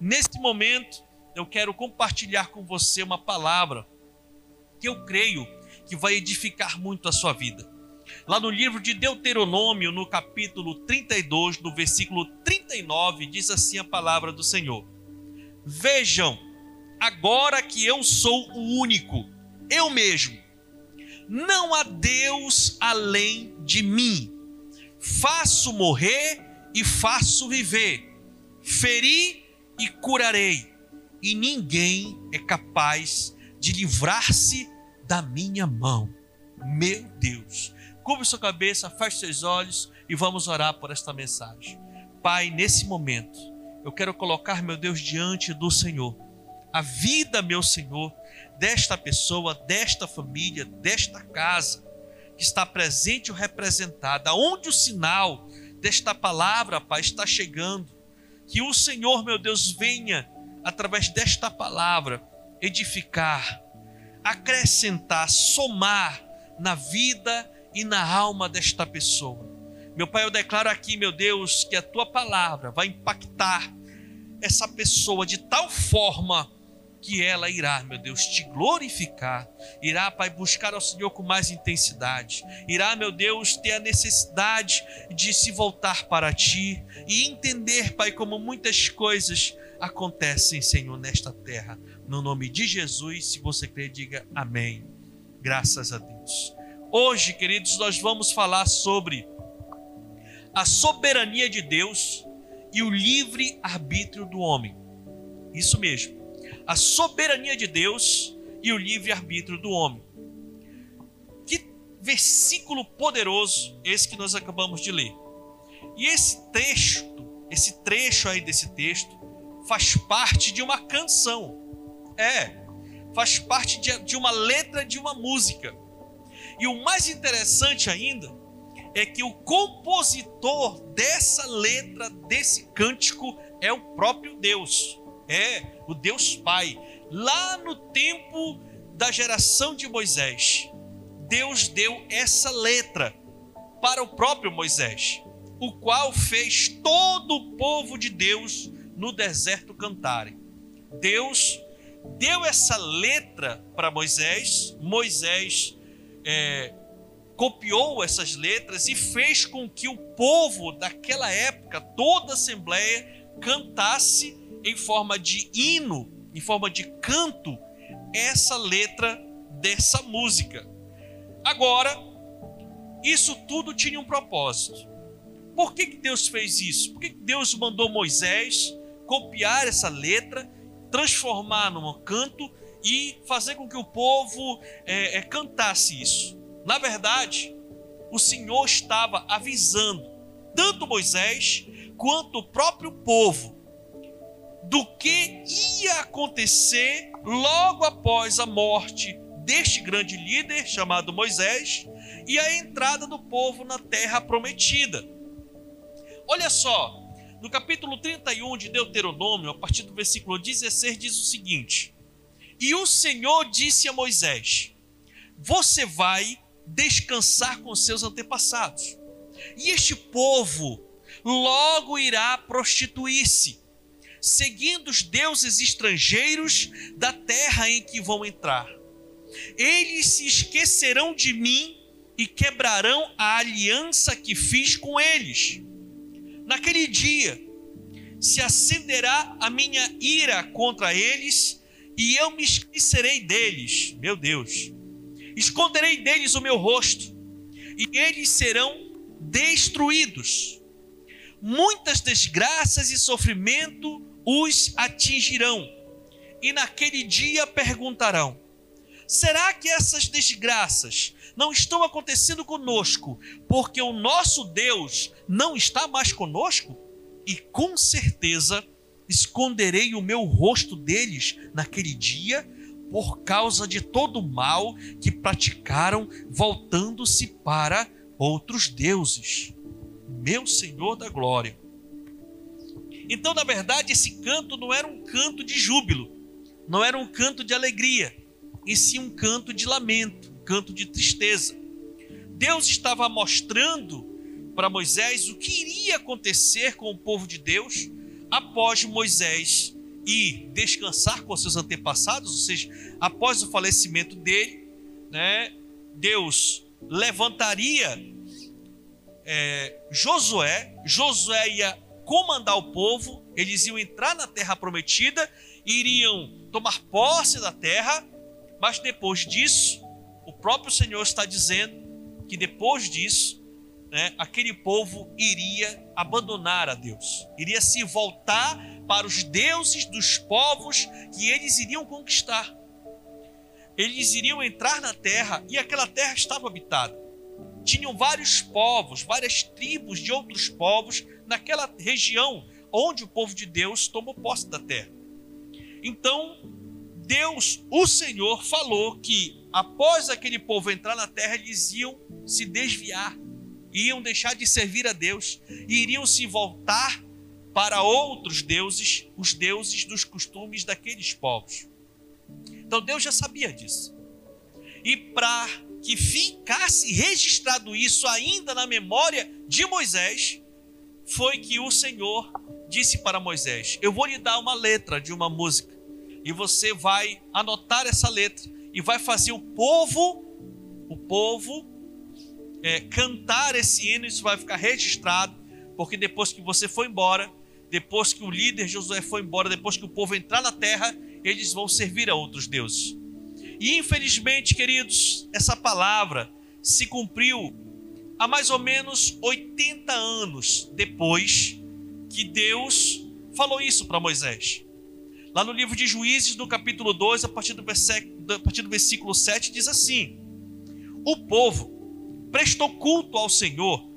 Nesse momento, eu quero compartilhar com você uma palavra que eu creio que vai edificar muito a sua vida. Lá no livro de Deuteronômio, no capítulo 32, no versículo 39, diz assim a palavra do Senhor: Vejam, agora que eu sou o único, eu mesmo, não há Deus além de mim. Faço morrer e faço viver, feri e curarei, e ninguém é capaz de livrar-se da minha mão. Meu Deus, Cubra sua cabeça, feche seus olhos e vamos orar por esta mensagem. Pai, nesse momento, eu quero colocar, meu Deus, diante do Senhor, a vida, meu Senhor, desta pessoa, desta família, desta casa, que está presente ou representada, onde o sinal desta palavra, Pai, está chegando. Que o Senhor, meu Deus, venha, através desta palavra, edificar, acrescentar, somar na vida e na alma desta pessoa. Meu Pai, eu declaro aqui, meu Deus, que a tua palavra vai impactar essa pessoa de tal forma que ela irá, meu Deus, te glorificar, irá, Pai, buscar ao Senhor com mais intensidade, irá, meu Deus, ter a necessidade de se voltar para ti e entender, Pai, como muitas coisas acontecem, Senhor, nesta terra. No nome de Jesus, se você crê, diga amém. Graças a Deus. Hoje, queridos, nós vamos falar sobre a soberania de Deus e o livre arbítrio do homem. Isso mesmo a soberania de Deus e o livre-arbítrio do homem. Que versículo poderoso esse que nós acabamos de ler. E esse texto, esse trecho aí desse texto, faz parte de uma canção. É, faz parte de, de uma letra de uma música. E o mais interessante ainda é que o compositor dessa letra, desse cântico, é o próprio Deus. É, o Deus Pai. Lá no tempo da geração de Moisés, Deus deu essa letra para o próprio Moisés, o qual fez todo o povo de Deus no deserto cantarem. Deus deu essa letra para Moisés, Moisés é, copiou essas letras e fez com que o povo daquela época, toda a assembleia, cantasse em forma de hino, em forma de canto, essa letra dessa música. Agora, isso tudo tinha um propósito. Por que, que Deus fez isso? Por que, que Deus mandou Moisés copiar essa letra, transformar num canto e fazer com que o povo é, é, cantasse isso? Na verdade, o Senhor estava avisando tanto Moisés quanto o próprio povo do que ia acontecer logo após a morte deste grande líder chamado Moisés e a entrada do povo na terra prometida. Olha só, no capítulo 31 de Deuteronômio, a partir do versículo 16, diz o seguinte: E o Senhor disse a Moisés: Você vai descansar com seus antepassados, e este povo logo irá prostituir-se seguindo os deuses estrangeiros da terra em que vão entrar. Eles se esquecerão de mim e quebrarão a aliança que fiz com eles. Naquele dia se acenderá a minha ira contra eles e eu me esquecerei deles, meu Deus. Esconderei deles o meu rosto e eles serão destruídos. Muitas desgraças e sofrimento os atingirão. E naquele dia perguntarão: será que essas desgraças não estão acontecendo conosco porque o nosso Deus não está mais conosco? E com certeza esconderei o meu rosto deles naquele dia por causa de todo o mal que praticaram, voltando-se para outros deuses. Meu Senhor da glória. Então, na verdade, esse canto não era um canto de júbilo, não era um canto de alegria, e sim um canto de lamento, um canto de tristeza. Deus estava mostrando para Moisés o que iria acontecer com o povo de Deus após Moisés ir descansar com seus antepassados, ou seja, após o falecimento dele, né, Deus levantaria é, Josué, Josué ia comandar o povo, eles iam entrar na terra prometida, iriam tomar posse da terra, mas depois disso, o próprio Senhor está dizendo que depois disso, né, aquele povo iria abandonar a Deus, iria se voltar para os deuses dos povos que eles iriam conquistar. Eles iriam entrar na terra e aquela terra estava habitada. Tinham vários povos, várias tribos de outros povos naquela região onde o povo de Deus tomou posse da terra. Então, Deus, o Senhor, falou que após aquele povo entrar na terra, eles iam se desviar iam deixar de servir a Deus e iriam se voltar para outros deuses, os deuses dos costumes daqueles povos. Então Deus já sabia disso. E para que ficasse registrado isso ainda na memória de Moisés, foi que o Senhor disse para Moisés: Eu vou lhe dar uma letra de uma música, e você vai anotar essa letra e vai fazer o povo, o povo é, cantar esse hino, isso vai ficar registrado, porque depois que você foi embora, depois que o líder Josué foi embora, depois que o povo entrar na terra, eles vão servir a outros deuses. E infelizmente, queridos, essa palavra se cumpriu há mais ou menos 80 anos depois que Deus falou isso para Moisés. Lá no livro de Juízes, no capítulo 2, a partir do, versículo, a partir do versículo 7, diz assim: O povo prestou culto ao Senhor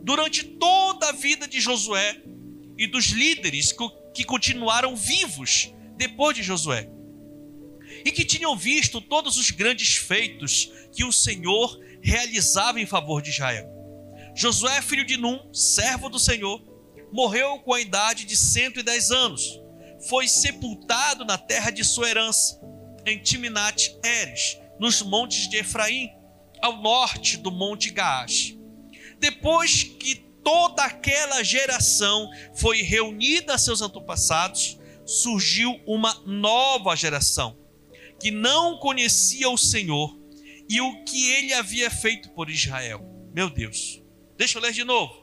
durante toda a vida de Josué e dos líderes que continuaram vivos depois de Josué. E que tinham visto todos os grandes feitos que o Senhor realizava em favor de Israel. Josué, filho de Num, servo do Senhor, morreu com a idade de 110 anos. Foi sepultado na terra de sua herança, em Timnat Eres, nos montes de Efraim ao norte do Monte Gaash. Depois que toda aquela geração foi reunida a seus antepassados, surgiu uma nova geração que não conhecia o Senhor e o que ele havia feito por Israel. Meu Deus, deixa eu ler de novo.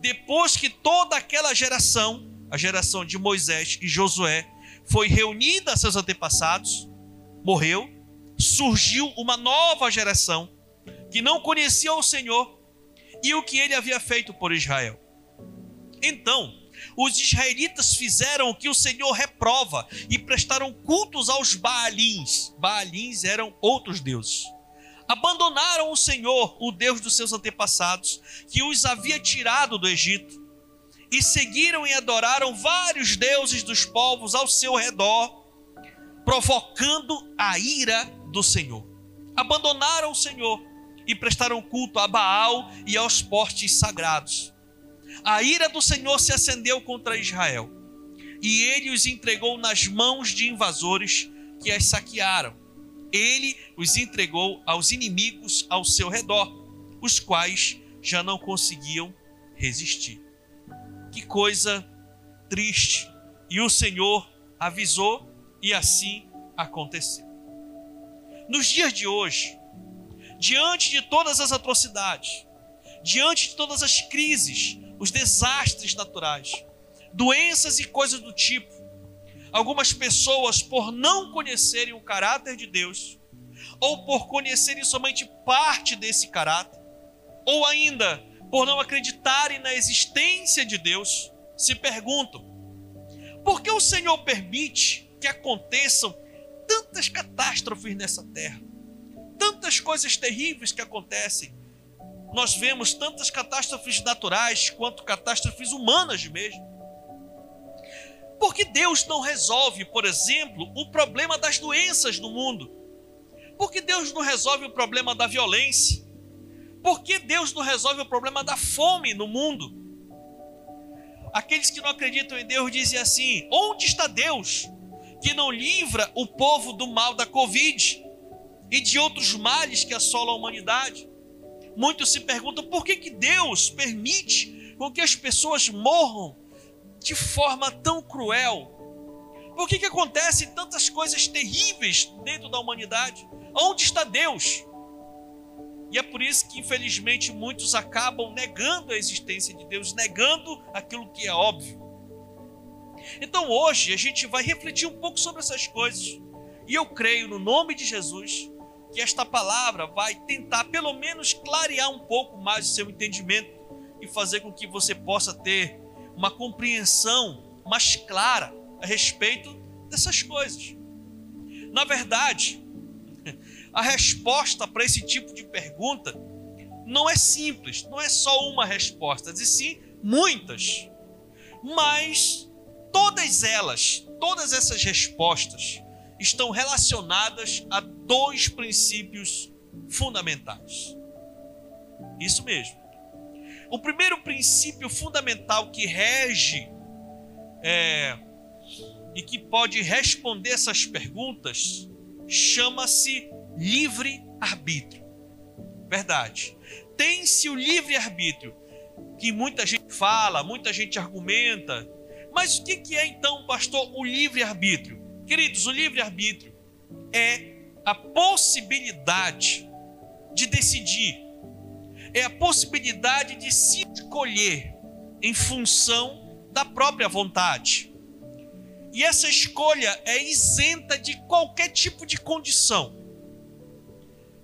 Depois que toda aquela geração, a geração de Moisés e Josué, foi reunida a seus antepassados, morreu, surgiu uma nova geração que não conhecia o Senhor e o que ele havia feito por Israel. Então, os israelitas fizeram o que o Senhor reprova e prestaram cultos aos Baalins. Baalins eram outros deuses. Abandonaram o Senhor, o Deus dos seus antepassados, que os havia tirado do Egito, e seguiram e adoraram vários deuses dos povos ao seu redor, provocando a ira do Senhor. Abandonaram o Senhor e prestaram culto a Baal e aos postes sagrados. A ira do Senhor se acendeu contra Israel, e ele os entregou nas mãos de invasores que as saquearam. Ele os entregou aos inimigos ao seu redor, os quais já não conseguiam resistir. Que coisa triste! E o Senhor avisou, e assim aconteceu. Nos dias de hoje, diante de todas as atrocidades, diante de todas as crises, os desastres naturais, doenças e coisas do tipo, algumas pessoas, por não conhecerem o caráter de Deus, ou por conhecerem somente parte desse caráter, ou ainda por não acreditarem na existência de Deus, se perguntam: por que o Senhor permite que aconteçam tantas catástrofes nessa terra? tantas coisas terríveis que acontecem. Nós vemos tantas catástrofes naturais quanto catástrofes humanas mesmo. Por que Deus não resolve, por exemplo, o problema das doenças no mundo? Por que Deus não resolve o problema da violência? Por que Deus não resolve o problema da fome no mundo? Aqueles que não acreditam em Deus dizem assim: onde está Deus que não livra o povo do mal da Covid? e de outros males que assolam a humanidade. Muitos se perguntam por que, que Deus permite com que as pessoas morram de forma tão cruel? por que, que acontecem tantas coisas terríveis dentro da humanidade? Onde está Deus? E é por isso que, infelizmente, muitos acabam negando a existência de Deus, negando aquilo que é óbvio. Então, hoje, a gente vai refletir um pouco sobre essas coisas. E eu creio, no nome de Jesus, que esta palavra vai tentar, pelo menos, clarear um pouco mais o seu entendimento e fazer com que você possa ter uma compreensão mais clara a respeito dessas coisas. Na verdade, a resposta para esse tipo de pergunta não é simples, não é só uma resposta, e sim muitas. Mas todas elas, todas essas respostas, estão relacionadas a dois princípios fundamentais. Isso mesmo. O primeiro princípio fundamental que rege é, e que pode responder essas perguntas chama-se livre-arbítrio. Verdade. Tem-se o livre-arbítrio, que muita gente fala, muita gente argumenta. Mas o que é então, pastor, o livre-arbítrio? Queridos, o livre-arbítrio é a possibilidade de decidir, é a possibilidade de se escolher em função da própria vontade. E essa escolha é isenta de qualquer tipo de condição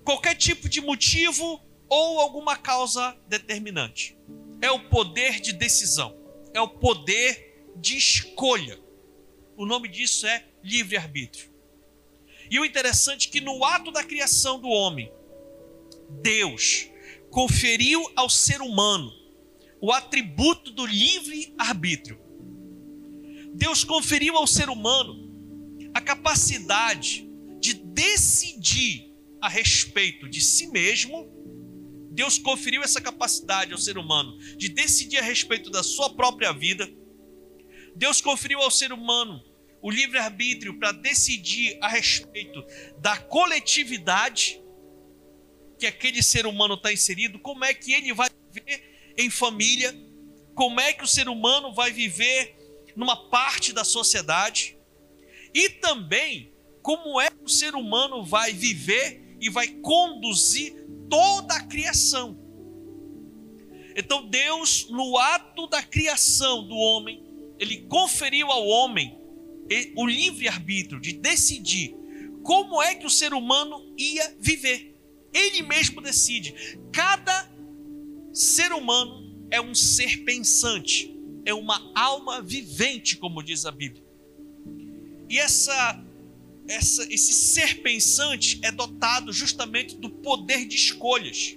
qualquer tipo de motivo ou alguma causa determinante. É o poder de decisão, é o poder de escolha. O nome disso é livre-arbítrio. E o interessante é que no ato da criação do homem, Deus conferiu ao ser humano o atributo do livre-arbítrio. Deus conferiu ao ser humano a capacidade de decidir a respeito de si mesmo, Deus conferiu essa capacidade ao ser humano de decidir a respeito da sua própria vida. Deus conferiu ao ser humano o livre-arbítrio para decidir a respeito da coletividade que aquele ser humano está inserido, como é que ele vai viver em família, como é que o ser humano vai viver numa parte da sociedade, e também como é que o ser humano vai viver e vai conduzir toda a criação. Então Deus, no ato da criação do homem, ele conferiu ao homem o livre arbítrio de decidir como é que o ser humano ia viver. Ele mesmo decide. Cada ser humano é um ser pensante, é uma alma vivente, como diz a Bíblia. E essa essa, esse ser pensante é dotado justamente do poder de escolhas.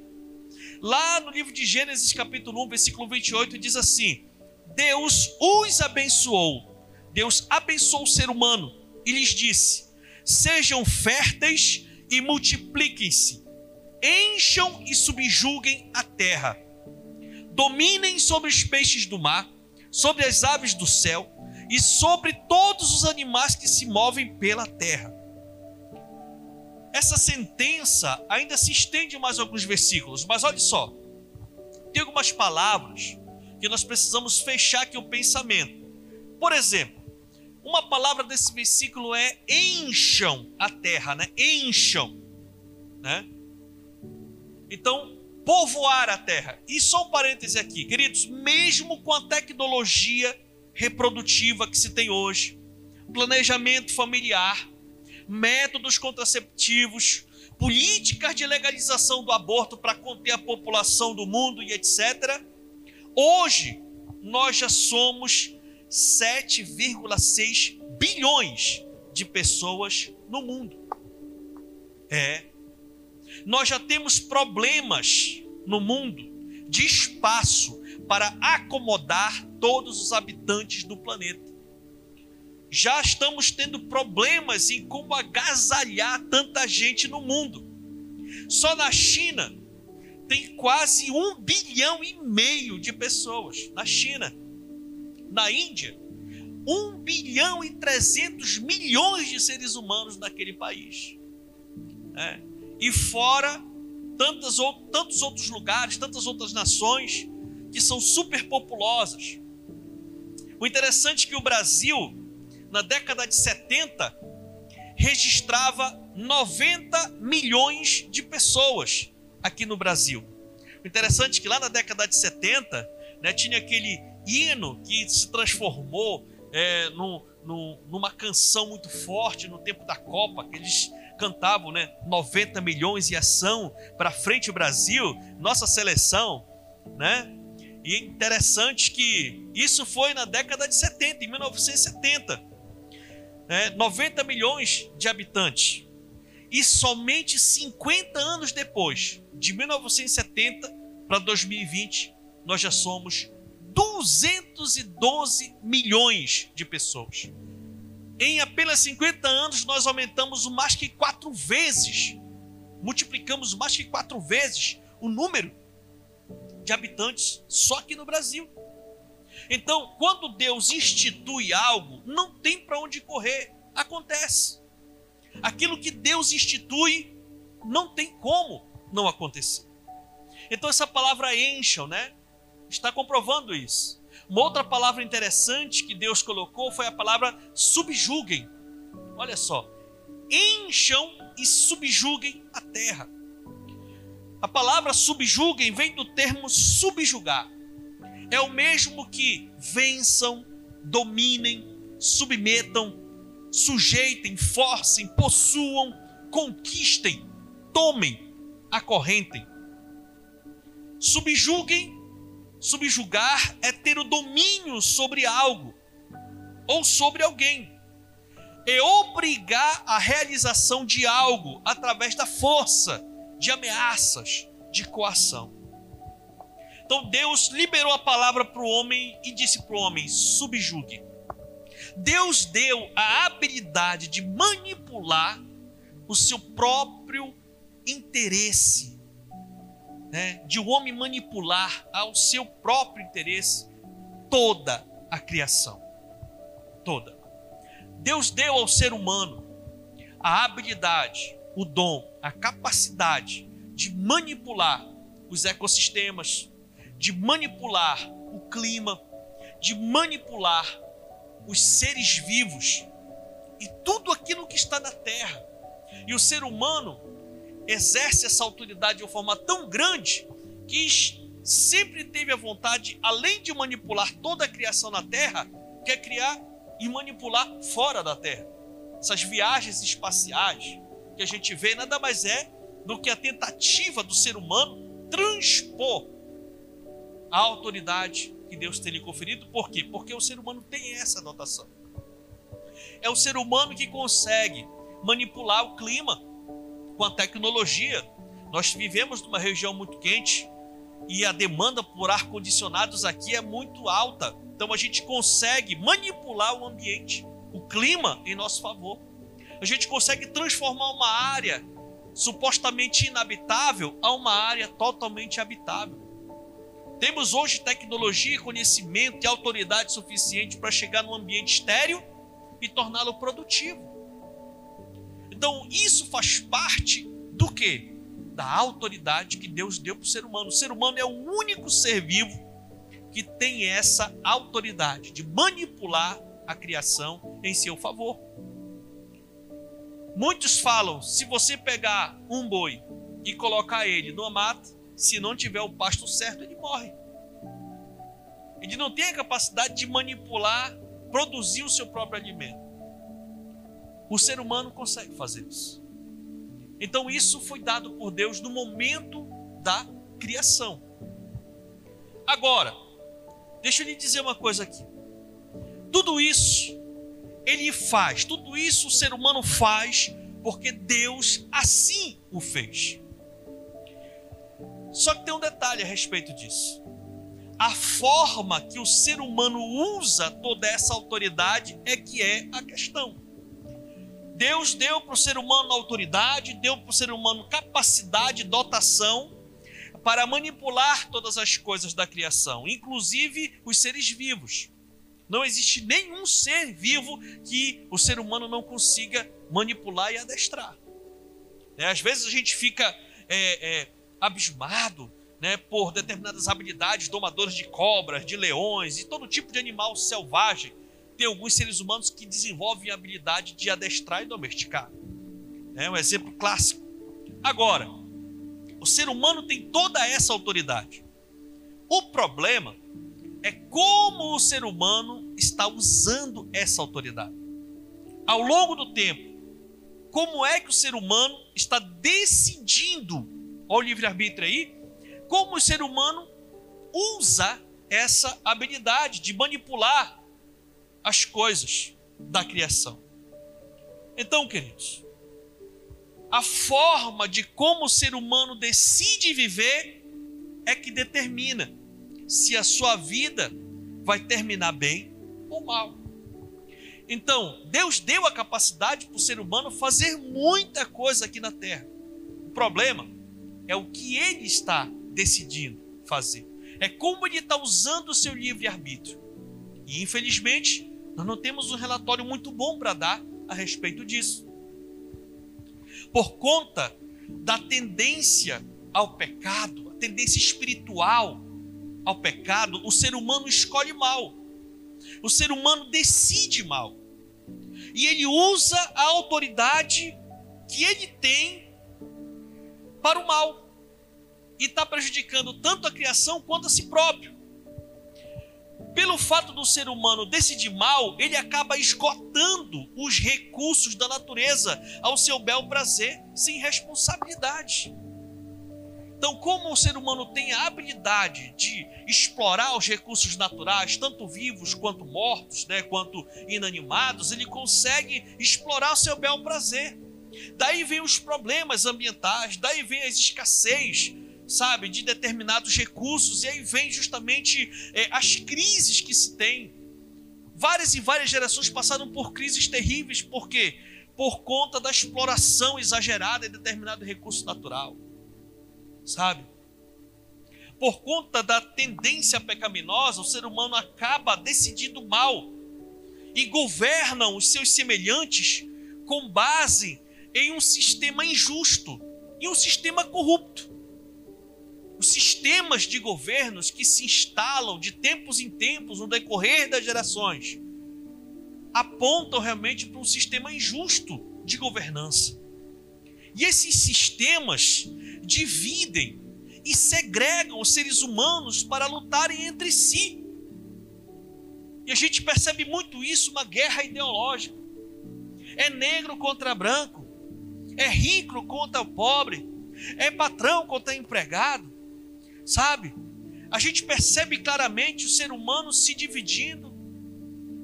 Lá no livro de Gênesis, capítulo 1, versículo 28, diz assim: Deus os abençoou, Deus abençoou o ser humano e lhes disse: Sejam férteis e multipliquem-se, encham e subjuguem a terra, dominem sobre os peixes do mar, sobre as aves do céu e sobre todos os animais que se movem pela terra. Essa sentença ainda se estende mais alguns versículos, mas olha só, tem algumas palavras que nós precisamos fechar aqui o pensamento. Por exemplo, uma palavra desse versículo é encham a terra, né? Encham, né? Então, povoar a terra. E só um parêntese aqui, queridos, mesmo com a tecnologia reprodutiva que se tem hoje, planejamento familiar, métodos contraceptivos, políticas de legalização do aborto para conter a população do mundo e etc. Hoje, nós já somos 7,6 bilhões de pessoas no mundo. É. Nós já temos problemas no mundo de espaço para acomodar todos os habitantes do planeta. Já estamos tendo problemas em como agasalhar tanta gente no mundo. Só na China tem quase um bilhão e meio de pessoas. Na China. Na Índia, um bilhão e trezentos milhões de seres humanos naquele país. É. E fora tantos outros lugares, tantas outras nações que são superpopulosas. O interessante é que o Brasil na década de 70, registrava 90 milhões de pessoas aqui no Brasil. O interessante é que lá na década de 70, né, tinha aquele hino que se transformou é, numa canção muito forte no tempo da Copa, que eles cantavam, né? 90 milhões e ação para frente o Brasil, nossa seleção, né? E é interessante que isso foi na década de 70, em 1970. Né? 90 milhões de habitantes. E somente 50 anos depois, de 1970 para 2020, nós já somos 212 milhões de pessoas. Em apenas 50 anos, nós aumentamos mais que quatro vezes, multiplicamos mais que quatro vezes o número de habitantes só aqui no Brasil. Então, quando Deus institui algo, não tem para onde correr, acontece. Aquilo que Deus institui, não tem como não acontecer. Então, essa palavra encham, né? Está comprovando isso. Uma outra palavra interessante que Deus colocou foi a palavra subjuguem. Olha só. Encham e subjuguem a terra. A palavra subjuguem vem do termo subjugar. É o mesmo que vençam, dominem, submetam, sujeitem, forcem, possuam, conquistem, tomem, acorrentem. Subjuguem Subjugar é ter o domínio sobre algo ou sobre alguém. É obrigar a realização de algo através da força, de ameaças, de coação. Então Deus liberou a palavra para o homem e disse para o homem: subjugue. Deus deu a habilidade de manipular o seu próprio interesse né, de o um homem manipular ao seu próprio interesse toda a criação. Toda. Deus deu ao ser humano a habilidade, o dom, a capacidade de manipular os ecossistemas, de manipular o clima, de manipular os seres vivos e tudo aquilo que está na terra. E o ser humano exerce essa autoridade de uma forma tão grande que sempre teve a vontade, além de manipular toda a criação na Terra, quer criar e manipular fora da Terra. Essas viagens espaciais que a gente vê nada mais é do que a tentativa do ser humano transpor a autoridade que Deus tem lhe conferido. Por quê? Porque o ser humano tem essa dotação. É o ser humano que consegue manipular o clima com a tecnologia. Nós vivemos numa região muito quente e a demanda por ar-condicionados aqui é muito alta. Então a gente consegue manipular o ambiente, o clima em nosso favor. A gente consegue transformar uma área supostamente inabitável a uma área totalmente habitável. Temos hoje tecnologia, conhecimento e autoridade suficiente para chegar num ambiente estéreo e torná-lo produtivo. Então, isso faz parte do que? Da autoridade que Deus deu para o ser humano. O ser humano é o único ser vivo que tem essa autoridade de manipular a criação em seu favor. Muitos falam: se você pegar um boi e colocar ele numa mata, se não tiver o pasto certo, ele morre. Ele não tem a capacidade de manipular, produzir o seu próprio alimento. O ser humano consegue fazer isso. Então isso foi dado por Deus no momento da criação. Agora, deixa eu lhe dizer uma coisa aqui. Tudo isso ele faz, tudo isso o ser humano faz porque Deus assim o fez. Só que tem um detalhe a respeito disso. A forma que o ser humano usa toda essa autoridade é que é a questão. Deus deu para o ser humano autoridade, deu para o ser humano capacidade, dotação para manipular todas as coisas da criação, inclusive os seres vivos. Não existe nenhum ser vivo que o ser humano não consiga manipular e adestrar. É, às vezes a gente fica é, é, abismado né, por determinadas habilidades, domadores de cobras, de leões e todo tipo de animal selvagem tem alguns seres humanos que desenvolvem a habilidade de adestrar e domesticar. É um exemplo clássico. Agora, o ser humano tem toda essa autoridade. O problema é como o ser humano está usando essa autoridade. Ao longo do tempo, como é que o ser humano está decidindo, olha o livre-arbítrio aí, como o ser humano usa essa habilidade de manipular as coisas da criação. Então, queridos, a forma de como o ser humano decide viver é que determina se a sua vida vai terminar bem ou mal. Então, Deus deu a capacidade para o ser humano fazer muita coisa aqui na terra. O problema é o que ele está decidindo fazer. É como ele está usando o seu livre-arbítrio. E, infelizmente, nós não temos um relatório muito bom para dar a respeito disso. Por conta da tendência ao pecado, a tendência espiritual ao pecado, o ser humano escolhe mal. O ser humano decide mal. E ele usa a autoridade que ele tem para o mal. E está prejudicando tanto a criação quanto a si próprio. Pelo fato do ser humano decidir mal, ele acaba esgotando os recursos da natureza ao seu bel prazer, sem responsabilidade. Então, como o ser humano tem a habilidade de explorar os recursos naturais, tanto vivos quanto mortos, né, quanto inanimados, ele consegue explorar o seu bel prazer. Daí vem os problemas ambientais, daí vem as escassez, sabe, de determinados recursos, e aí vem justamente é, as crises que se tem. Várias e várias gerações passaram por crises terríveis, por quê? Por conta da exploração exagerada de determinado recurso natural sabe? Por conta da tendência pecaminosa, o ser humano acaba decidindo mal e governam os seus semelhantes com base em um sistema injusto e um sistema corrupto. Os sistemas de governos que se instalam de tempos em tempos no decorrer das gerações apontam realmente para um sistema injusto de governança. E esses sistemas dividem e segregam os seres humanos para lutarem entre si. E a gente percebe muito isso, uma guerra ideológica. É negro contra branco, é rico contra o pobre, é patrão contra empregado, sabe? A gente percebe claramente o ser humano se dividindo,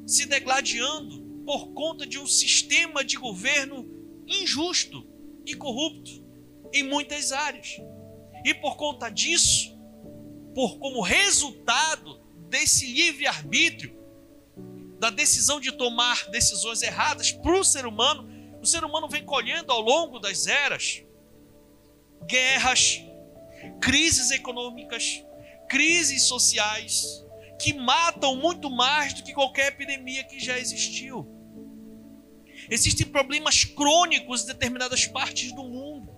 se degladiando por conta de um sistema de governo injusto e corrupto em muitas áreas. E por conta disso, por como resultado desse livre-arbítrio, da decisão de tomar decisões erradas para o ser humano, o ser humano vem colhendo ao longo das eras guerras, crises econômicas, crises sociais, que matam muito mais do que qualquer epidemia que já existiu. Existem problemas crônicos em determinadas partes do mundo.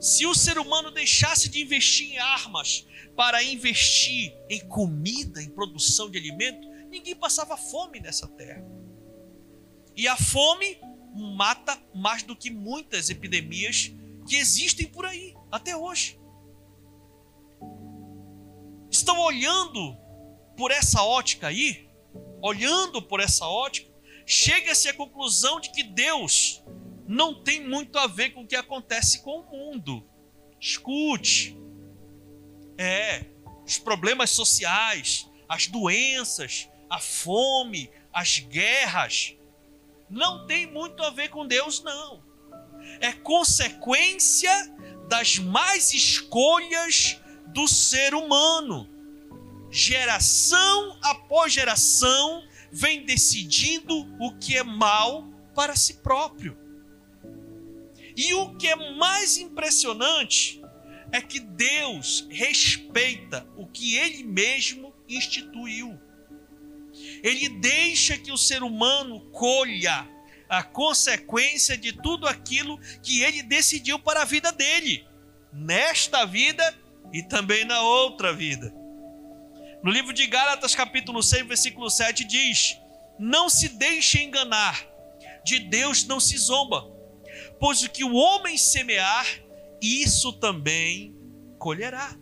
Se o ser humano deixasse de investir em armas para investir em comida, em produção de alimento, ninguém passava fome nessa terra. E a fome mata mais do que muitas epidemias que existem por aí, até hoje. Estão olhando por essa ótica aí, olhando por essa ótica, chega-se à conclusão de que Deus não tem muito a ver com o que acontece com o mundo. Escute. É, os problemas sociais, as doenças, a fome, as guerras, não tem muito a ver com Deus, não. É consequência das mais escolhas do ser humano. Geração após geração vem decidindo o que é mal para si próprio. E o que é mais impressionante é que Deus respeita o que ele mesmo instituiu. Ele deixa que o ser humano colha a consequência de tudo aquilo que ele decidiu para a vida dele, nesta vida e também na outra vida. No livro de Gálatas, capítulo 6, versículo 7, diz: Não se deixe enganar, de Deus não se zomba, pois o que o homem semear, isso também colherá.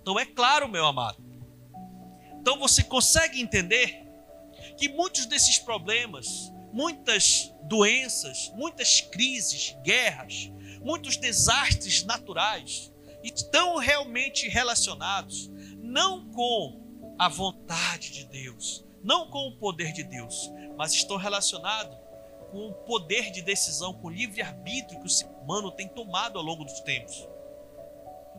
Então é claro, meu amado. Então você consegue entender que muitos desses problemas, muitas doenças, muitas crises, guerras, muitos desastres naturais estão realmente relacionados não com a vontade de Deus, não com o poder de Deus, mas estão relacionados com o poder de decisão, com o livre-arbítrio que o ser humano tem tomado ao longo dos tempos.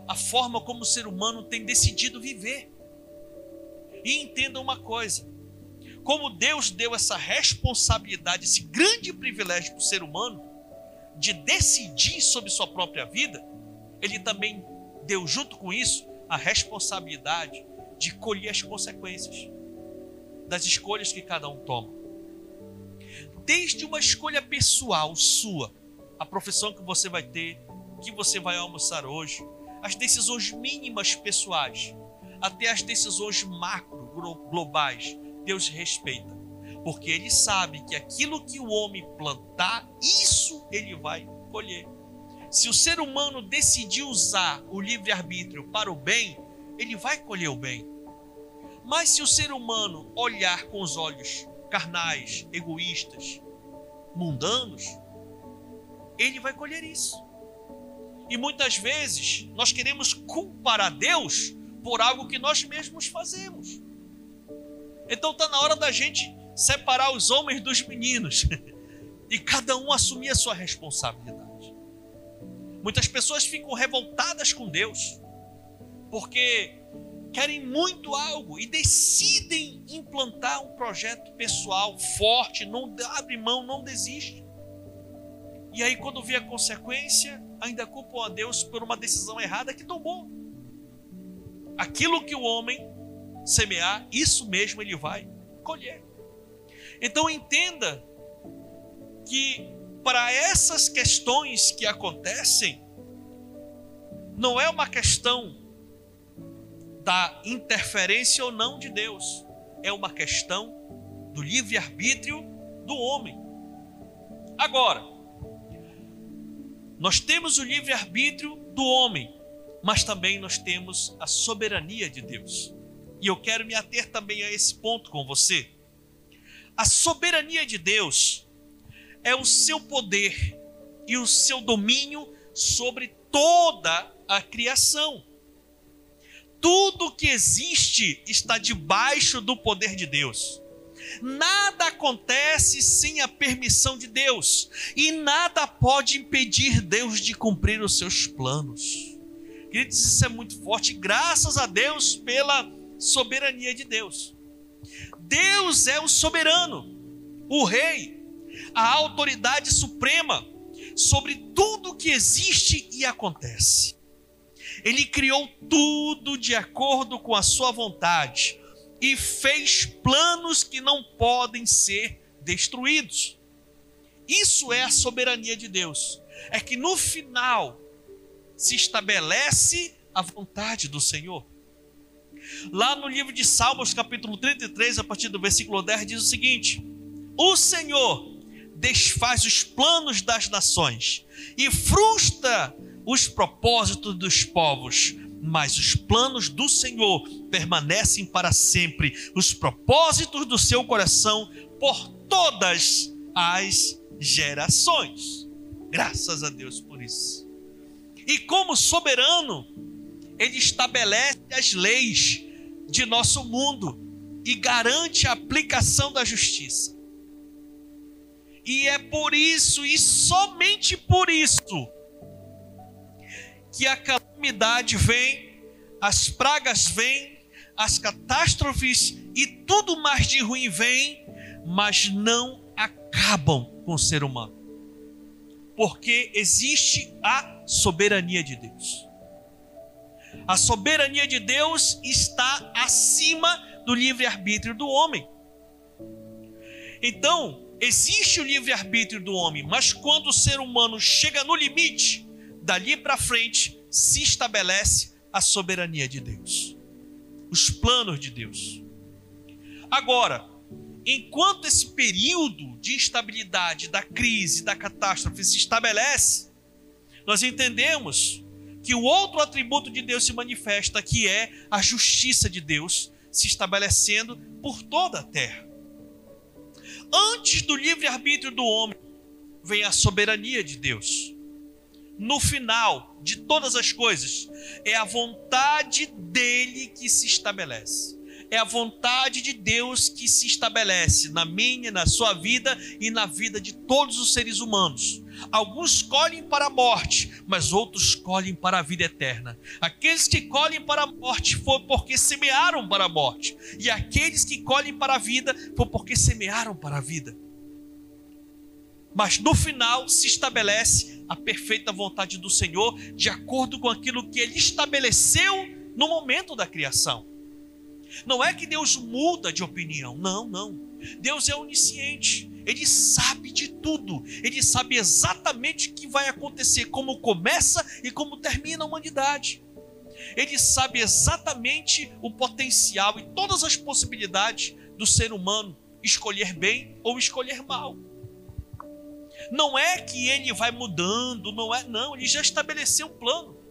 A forma como o ser humano tem decidido viver. E entenda uma coisa: como Deus deu essa responsabilidade, esse grande privilégio para o ser humano de decidir sobre sua própria vida, Ele também deu junto com isso a responsabilidade de colher as consequências das escolhas que cada um toma. Desde uma escolha pessoal sua, a profissão que você vai ter, que você vai almoçar hoje, as decisões mínimas pessoais, até as decisões macro, globais, Deus respeita. Porque Ele sabe que aquilo que o homem plantar, isso ele vai colher. Se o ser humano decidir usar o livre-arbítrio para o bem, ele vai colher o bem. Mas se o ser humano olhar com os olhos carnais, egoístas, mundanos, ele vai colher isso. E muitas vezes nós queremos culpar a Deus por algo que nós mesmos fazemos. Então está na hora da gente separar os homens dos meninos e cada um assumir a sua responsabilidade. Muitas pessoas ficam revoltadas com Deus porque querem muito algo e decidem implantar um projeto pessoal forte, não abre mão, não desiste. E aí, quando vê a consequência, ainda culpam a Deus por uma decisão errada que tomou. Aquilo que o homem semear, isso mesmo ele vai colher. Então entenda que para essas questões que acontecem, não é uma questão da interferência ou não de Deus, é uma questão do livre-arbítrio do homem. Agora, nós temos o livre-arbítrio do homem, mas também nós temos a soberania de Deus. E eu quero me ater também a esse ponto com você. A soberania de Deus é o seu poder e o seu domínio sobre toda a criação. Tudo que existe está debaixo do poder de Deus. Nada acontece sem a permissão de Deus, e nada pode impedir Deus de cumprir os seus planos. Queridos, isso é muito forte, graças a Deus pela soberania de Deus. Deus é o soberano, o rei, a autoridade suprema sobre tudo que existe e acontece. Ele criou tudo de acordo com a sua vontade e fez planos que não podem ser destruídos. Isso é a soberania de Deus. É que no final se estabelece a vontade do Senhor. Lá no livro de Salmos, capítulo 33, a partir do versículo 10, diz o seguinte: O Senhor desfaz os planos das nações e frustra os propósitos dos povos, mas os planos do Senhor permanecem para sempre, os propósitos do seu coração por todas as gerações. Graças a Deus por isso. E como soberano, ele estabelece as leis de nosso mundo e garante a aplicação da justiça. E é por isso, e somente por isso, que a calamidade vem, as pragas vêm, as catástrofes e tudo mais de ruim vem, mas não acabam com o ser humano. Porque existe a soberania de Deus. A soberania de Deus está acima do livre-arbítrio do homem. Então, existe o livre-arbítrio do homem, mas quando o ser humano chega no limite, dali para frente se estabelece a soberania de Deus. os planos de Deus. Agora, enquanto esse período de instabilidade, da crise, da catástrofe se estabelece, nós entendemos que o outro atributo de Deus se manifesta, que é a justiça de Deus se estabelecendo por toda a terra. Antes do livre-arbítrio do homem, vem a soberania de Deus. No final de todas as coisas, é a vontade dele que se estabelece é a vontade de Deus que se estabelece na minha, na sua vida e na vida de todos os seres humanos. Alguns colhem para a morte, mas outros colhem para a vida eterna. Aqueles que colhem para a morte foi porque semearam para a morte, e aqueles que colhem para a vida foi porque semearam para a vida. Mas no final se estabelece a perfeita vontade do Senhor, de acordo com aquilo que ele estabeleceu no momento da criação. Não é que Deus muda de opinião, não, não. Deus é onisciente, ele sabe de tudo, ele sabe exatamente o que vai acontecer, como começa e como termina a humanidade. Ele sabe exatamente o potencial e todas as possibilidades do ser humano escolher bem ou escolher mal. Não é que ele vai mudando, não é, não, ele já estabeleceu um plano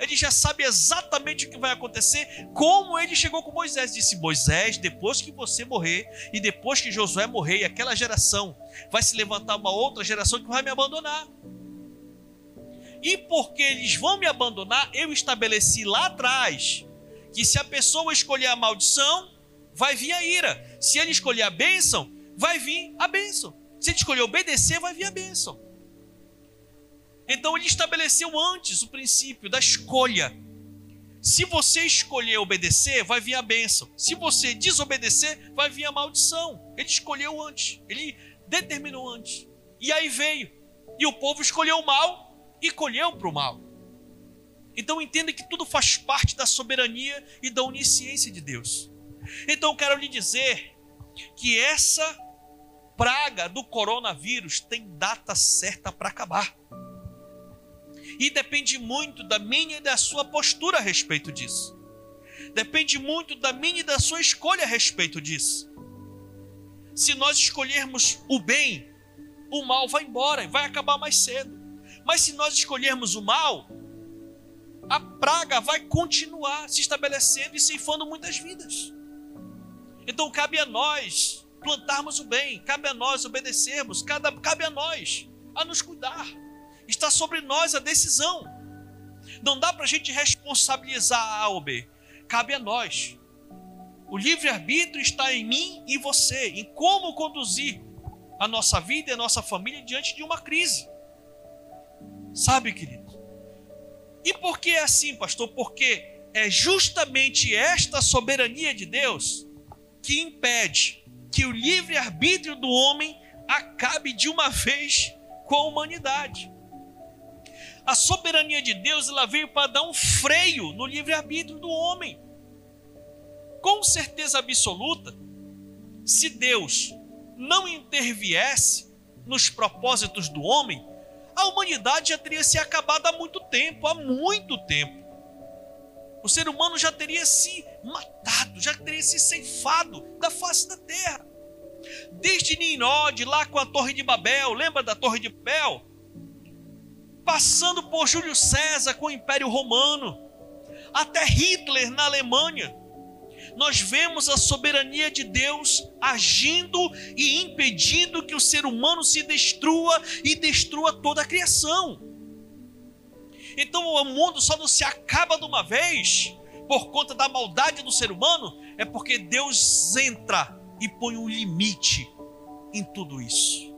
ele já sabe exatamente o que vai acontecer, como ele chegou com Moisés. Disse: Moisés, depois que você morrer, e depois que Josué morrer, e aquela geração vai se levantar uma outra geração que vai me abandonar. E porque eles vão me abandonar, eu estabeleci lá atrás que se a pessoa escolher a maldição, vai vir a ira. Se ele escolher a bênção, vai vir a bênção. Se ele escolher obedecer, vai vir a bênção. Então ele estabeleceu antes o princípio da escolha. Se você escolher obedecer, vai vir a bênção. Se você desobedecer, vai vir a maldição. Ele escolheu antes. Ele determinou antes. E aí veio. E o povo escolheu o mal e colheu para o mal. Então entenda que tudo faz parte da soberania e da onisciência de Deus. Então eu quero lhe dizer que essa praga do coronavírus tem data certa para acabar. E depende muito da minha e da sua postura a respeito disso. Depende muito da minha e da sua escolha a respeito disso. Se nós escolhermos o bem, o mal vai embora e vai acabar mais cedo. Mas se nós escolhermos o mal, a praga vai continuar se estabelecendo e ceifando muitas vidas. Então cabe a nós plantarmos o bem, cabe a nós obedecermos, cabe a nós a nos cuidar. Está sobre nós a decisão. Não dá para a gente responsabilizar A ou B. Cabe a nós. O livre-arbítrio está em mim e você, em como conduzir a nossa vida e a nossa família diante de uma crise. Sabe, querido? E por que é assim, pastor? Porque é justamente esta soberania de Deus que impede que o livre-arbítrio do homem acabe de uma vez com a humanidade. A soberania de Deus ela veio para dar um freio no livre-arbítrio do homem. Com certeza absoluta, se Deus não interviesse nos propósitos do homem, a humanidade já teria se acabado há muito tempo há muito tempo. O ser humano já teria se matado, já teria se ceifado da face da terra. Desde Ninode, lá com a Torre de Babel, lembra da Torre de Babel? Passando por Júlio César com o Império Romano, até Hitler na Alemanha. Nós vemos a soberania de Deus agindo e impedindo que o ser humano se destrua e destrua toda a criação. Então o mundo só não se acaba de uma vez por conta da maldade do ser humano, é porque Deus entra e põe um limite em tudo isso.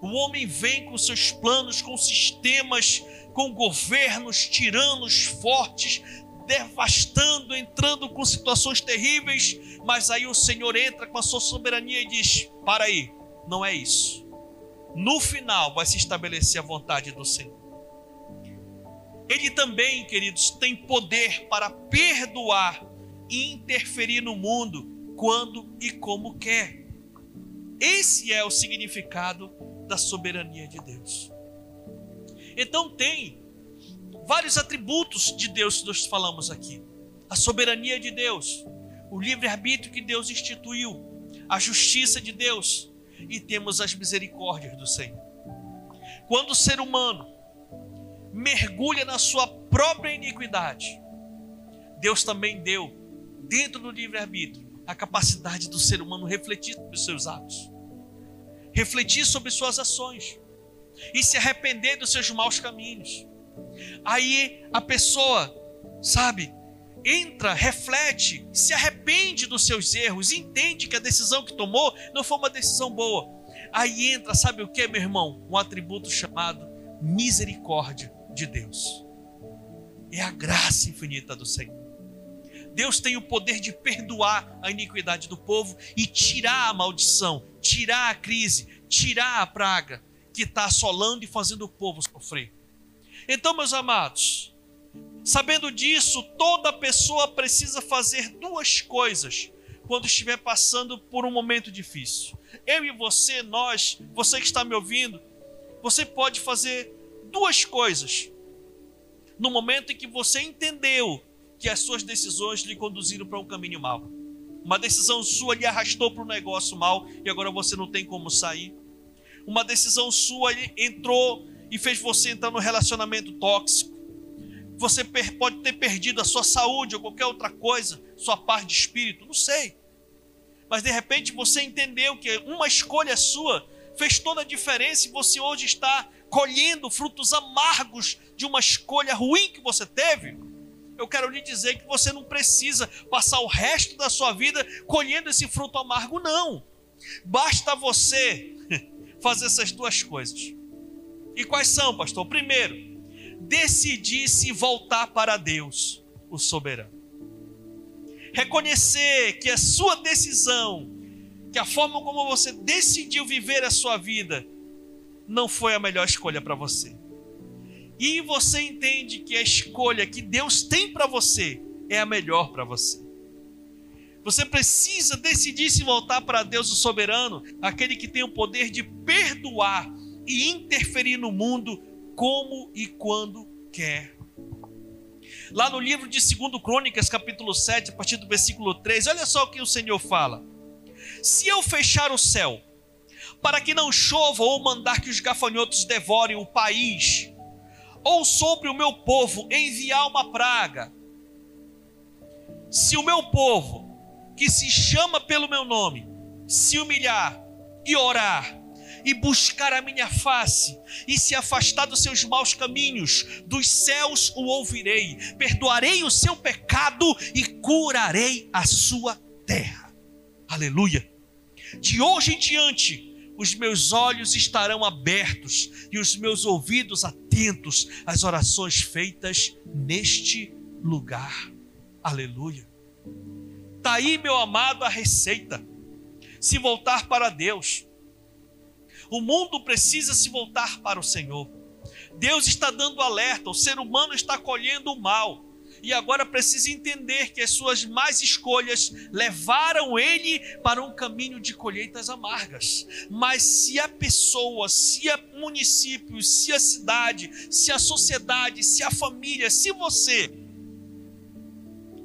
O homem vem com seus planos, com sistemas, com governos tiranos fortes, devastando, entrando com situações terríveis, mas aí o Senhor entra com a sua soberania e diz: para aí, não é isso. No final vai se estabelecer a vontade do Senhor. Ele também, queridos, tem poder para perdoar e interferir no mundo quando e como quer. Esse é o significado da soberania de Deus. Então tem vários atributos de Deus que nós falamos aqui. A soberania de Deus, o livre-arbítrio que Deus instituiu, a justiça de Deus e temos as misericórdias do Senhor. Quando o ser humano mergulha na sua própria iniquidade, Deus também deu, dentro do livre-arbítrio, a capacidade do ser humano refletir sobre os seus atos, refletir sobre suas ações e se arrepender dos seus maus caminhos. Aí a pessoa, sabe, entra, reflete, se arrepende dos seus erros, entende que a decisão que tomou não foi uma decisão boa. Aí entra, sabe o que, meu irmão? Um atributo chamado misericórdia de Deus. É a graça infinita do Senhor. Deus tem o poder de perdoar a iniquidade do povo e tirar a maldição, tirar a crise, tirar a praga que está assolando e fazendo o povo sofrer. Então, meus amados, sabendo disso, toda pessoa precisa fazer duas coisas quando estiver passando por um momento difícil. Eu e você, nós, você que está me ouvindo, você pode fazer duas coisas no momento em que você entendeu que as suas decisões lhe conduziram para um caminho mau. Uma decisão sua lhe arrastou para um negócio mau e agora você não tem como sair. Uma decisão sua entrou e fez você entrar num relacionamento tóxico. Você pode ter perdido a sua saúde ou qualquer outra coisa, sua paz de espírito, não sei. Mas de repente você entendeu que uma escolha sua fez toda a diferença e você hoje está colhendo frutos amargos de uma escolha ruim que você teve eu quero lhe dizer que você não precisa passar o resto da sua vida colhendo esse fruto amargo, não. Basta você fazer essas duas coisas. E quais são, pastor? Primeiro, decidir se voltar para Deus, o soberano. Reconhecer que a sua decisão, que a forma como você decidiu viver a sua vida, não foi a melhor escolha para você e você entende que a escolha que Deus tem para você é a melhor para você. Você precisa decidir se voltar para Deus, o soberano, aquele que tem o poder de perdoar e interferir no mundo como e quando quer. Lá no livro de 2 Crônicas, capítulo 7, a partir do versículo 3, olha só o que o Senhor fala: Se eu fechar o céu, para que não chova ou mandar que os gafanhotos devorem o país, ou sobre o meu povo enviar uma praga, se o meu povo, que se chama pelo meu nome, se humilhar e orar, e buscar a minha face, e se afastar dos seus maus caminhos, dos céus o ouvirei, perdoarei o seu pecado e curarei a sua terra. Aleluia. De hoje em diante, os meus olhos estarão abertos e os meus ouvidos atentos às orações feitas neste lugar. Aleluia. Está aí, meu amado, a receita. Se voltar para Deus. O mundo precisa se voltar para o Senhor. Deus está dando alerta, o ser humano está colhendo o mal e agora precisa entender que as suas más escolhas levaram ele para um caminho de colheitas amargas. Mas se a pessoa, se o município, se a cidade, se a sociedade, se a família, se você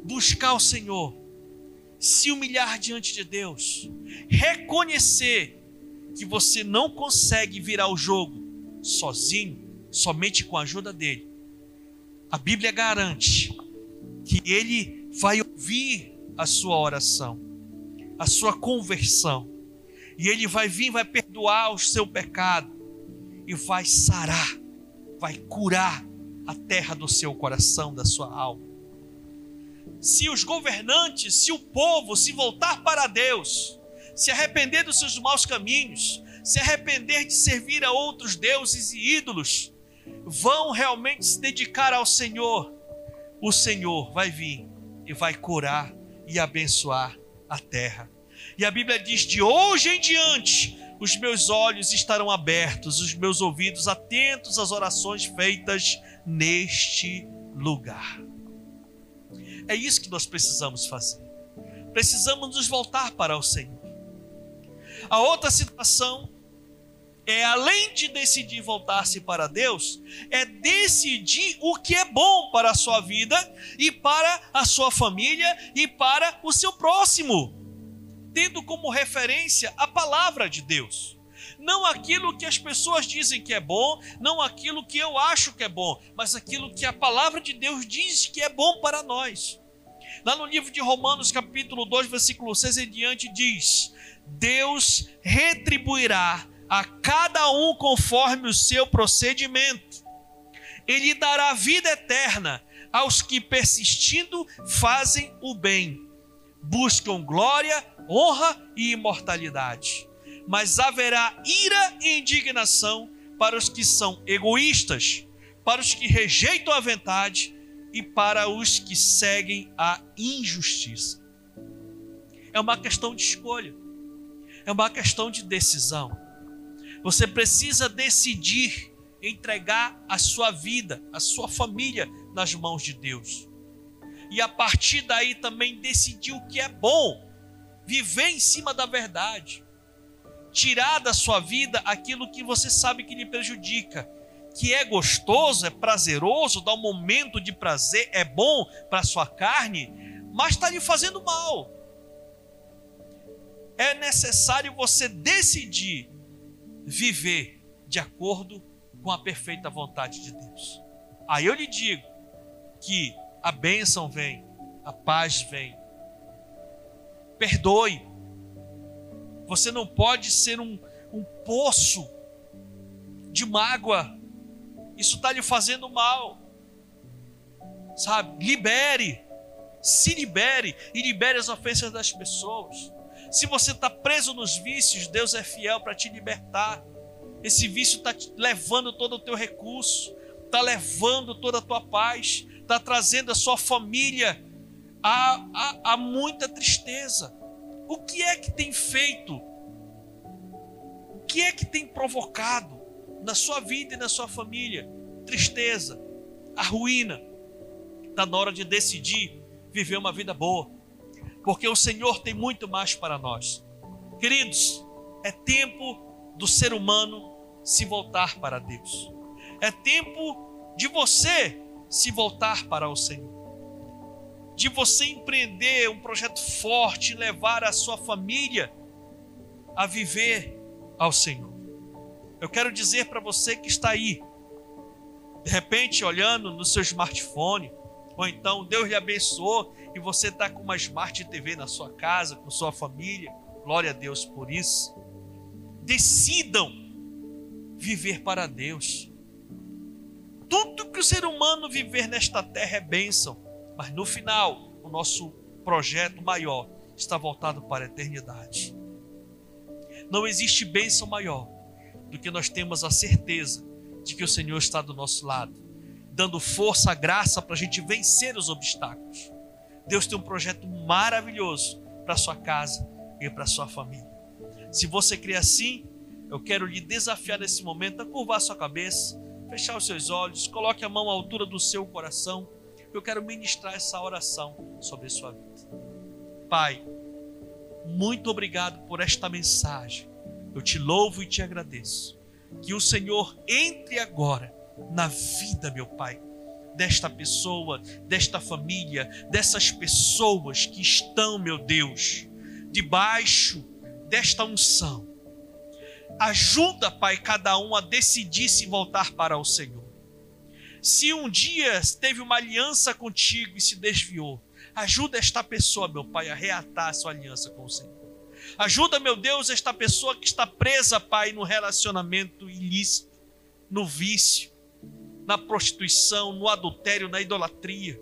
buscar o Senhor, se humilhar diante de Deus, reconhecer que você não consegue virar o jogo sozinho, somente com a ajuda dele. A Bíblia garante que ele vai ouvir a sua oração, a sua conversão, e ele vai vir, vai perdoar o seu pecado e vai sarar, vai curar a terra do seu coração, da sua alma. Se os governantes, se o povo se voltar para Deus, se arrepender dos seus maus caminhos, se arrepender de servir a outros deuses e ídolos, vão realmente se dedicar ao Senhor, o Senhor vai vir e vai curar e abençoar a terra. E a Bíblia diz: de hoje em diante, os meus olhos estarão abertos, os meus ouvidos atentos às orações feitas neste lugar. É isso que nós precisamos fazer. Precisamos nos voltar para o Senhor. A outra situação é além de decidir voltar-se para Deus, é decidir o que é bom para a sua vida e para a sua família e para o seu próximo, tendo como referência a palavra de Deus. Não aquilo que as pessoas dizem que é bom, não aquilo que eu acho que é bom, mas aquilo que a palavra de Deus diz que é bom para nós. Lá no livro de Romanos, capítulo 2, versículo 6 em diante, diz: Deus retribuirá a cada um conforme o seu procedimento. Ele dará vida eterna aos que, persistindo, fazem o bem, buscam glória, honra e imortalidade. Mas haverá ira e indignação para os que são egoístas, para os que rejeitam a verdade e para os que seguem a injustiça. É uma questão de escolha, é uma questão de decisão. Você precisa decidir entregar a sua vida, a sua família nas mãos de Deus. E a partir daí também decidir o que é bom, viver em cima da verdade. Tirar da sua vida aquilo que você sabe que lhe prejudica, que é gostoso, é prazeroso, dá um momento de prazer, é bom para a sua carne, mas está lhe fazendo mal. É necessário você decidir viver de acordo com a perfeita vontade de Deus. Aí eu lhe digo que a bênção vem, a paz vem. Perdoe. Você não pode ser um, um poço de mágoa. Isso está lhe fazendo mal. Sabe? Libere. Se libere e libere as ofensas das pessoas. Se você está preso nos vícios, Deus é fiel para te libertar. Esse vício está levando todo o teu recurso, está levando toda a tua paz, está trazendo a sua família a, a, a muita tristeza. O que é que tem feito? O que é que tem provocado na sua vida e na sua família? Tristeza, a ruína. Está na hora de decidir viver uma vida boa porque o Senhor tem muito mais para nós. Queridos, é tempo do ser humano se voltar para Deus. É tempo de você se voltar para o Senhor. De você empreender um projeto forte, levar a sua família a viver ao Senhor. Eu quero dizer para você que está aí, de repente olhando no seu smartphone, ou então Deus lhe abençoou e você está com uma Smart TV na sua casa, com sua família. Glória a Deus por isso. Decidam viver para Deus. Tudo que o ser humano viver nesta terra é bênção, mas no final, o nosso projeto maior está voltado para a eternidade. Não existe bênção maior do que nós temos a certeza de que o Senhor está do nosso lado dando força, graça para a gente vencer os obstáculos. Deus tem um projeto maravilhoso para sua casa e para sua família. Se você crê assim, eu quero lhe desafiar nesse momento a curvar sua cabeça, fechar os seus olhos, coloque a mão à altura do seu coração. Eu quero ministrar essa oração sobre a sua vida. Pai, muito obrigado por esta mensagem. Eu te louvo e te agradeço. Que o Senhor entre agora na vida, meu Pai, desta pessoa, desta família, dessas pessoas que estão, meu Deus, debaixo desta unção. Ajuda, Pai, cada um a decidir se voltar para o Senhor. Se um dia teve uma aliança contigo e se desviou, ajuda esta pessoa, meu Pai, a reatar a sua aliança com o Senhor. Ajuda, meu Deus, esta pessoa que está presa, Pai, no relacionamento ilícito, no vício, na prostituição, no adultério, na idolatria.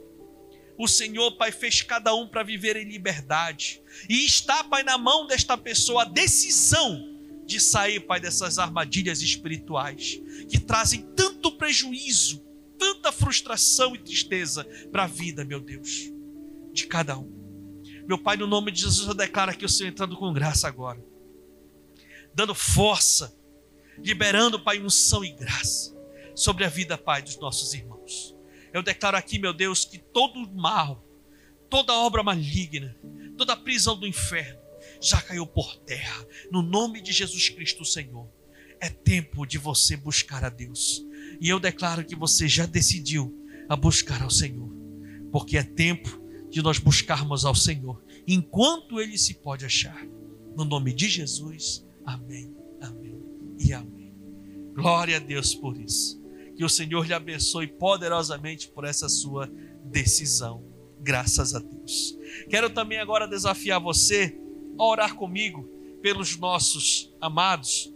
O Senhor, Pai, fez cada um para viver em liberdade. E está, Pai, na mão desta pessoa a decisão de sair, Pai, dessas armadilhas espirituais que trazem tanto prejuízo, tanta frustração e tristeza para a vida, meu Deus, de cada um. Meu Pai, no nome de Jesus, eu declaro aqui o Senhor entrando com graça agora, dando força, liberando, Pai, unção e graça sobre a vida, Pai, dos nossos irmãos. Eu declaro aqui, meu Deus, que todo mal, toda obra maligna, toda prisão do inferno já caiu por terra, no nome de Jesus Cristo, Senhor. é tempo de você buscar a Deus. E eu declaro que você já decidiu a buscar ao Senhor, porque é tempo de nós buscarmos ao Senhor enquanto ele se pode achar. No nome de Jesus, amém, amém e amém. Glória a Deus por isso. Que o Senhor lhe abençoe poderosamente por essa sua decisão. Graças a Deus. Quero também agora desafiar você a orar comigo pelos nossos amados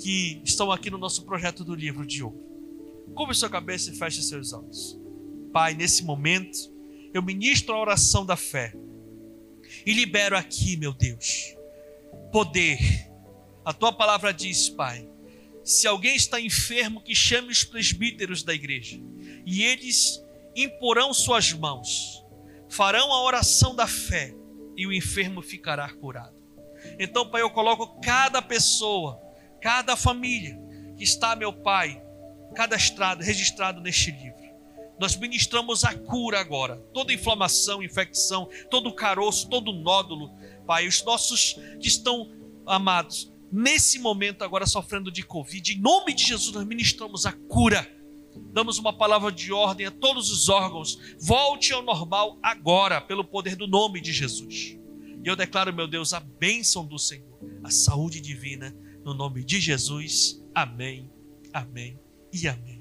que estão aqui no nosso projeto do livro de ouro. Curva sua cabeça e feche seus olhos. Pai, nesse momento, eu ministro a oração da fé e libero aqui, meu Deus, poder. A tua palavra diz, Pai, se alguém está enfermo, que chame os presbíteros da igreja, e eles imporão suas mãos, farão a oração da fé, e o enfermo ficará curado. Então, Pai, eu coloco cada pessoa, cada família que está, meu Pai, cadastrado, registrado neste livro. Nós ministramos a cura agora. Toda inflamação, infecção, todo caroço, todo nódulo, Pai, os nossos que estão amados, nesse momento agora sofrendo de Covid, em nome de Jesus nós ministramos a cura. Damos uma palavra de ordem a todos os órgãos. Volte ao normal agora, pelo poder do nome de Jesus. E eu declaro, meu Deus, a bênção do Senhor, a saúde divina, no nome de Jesus. Amém, amém e amém.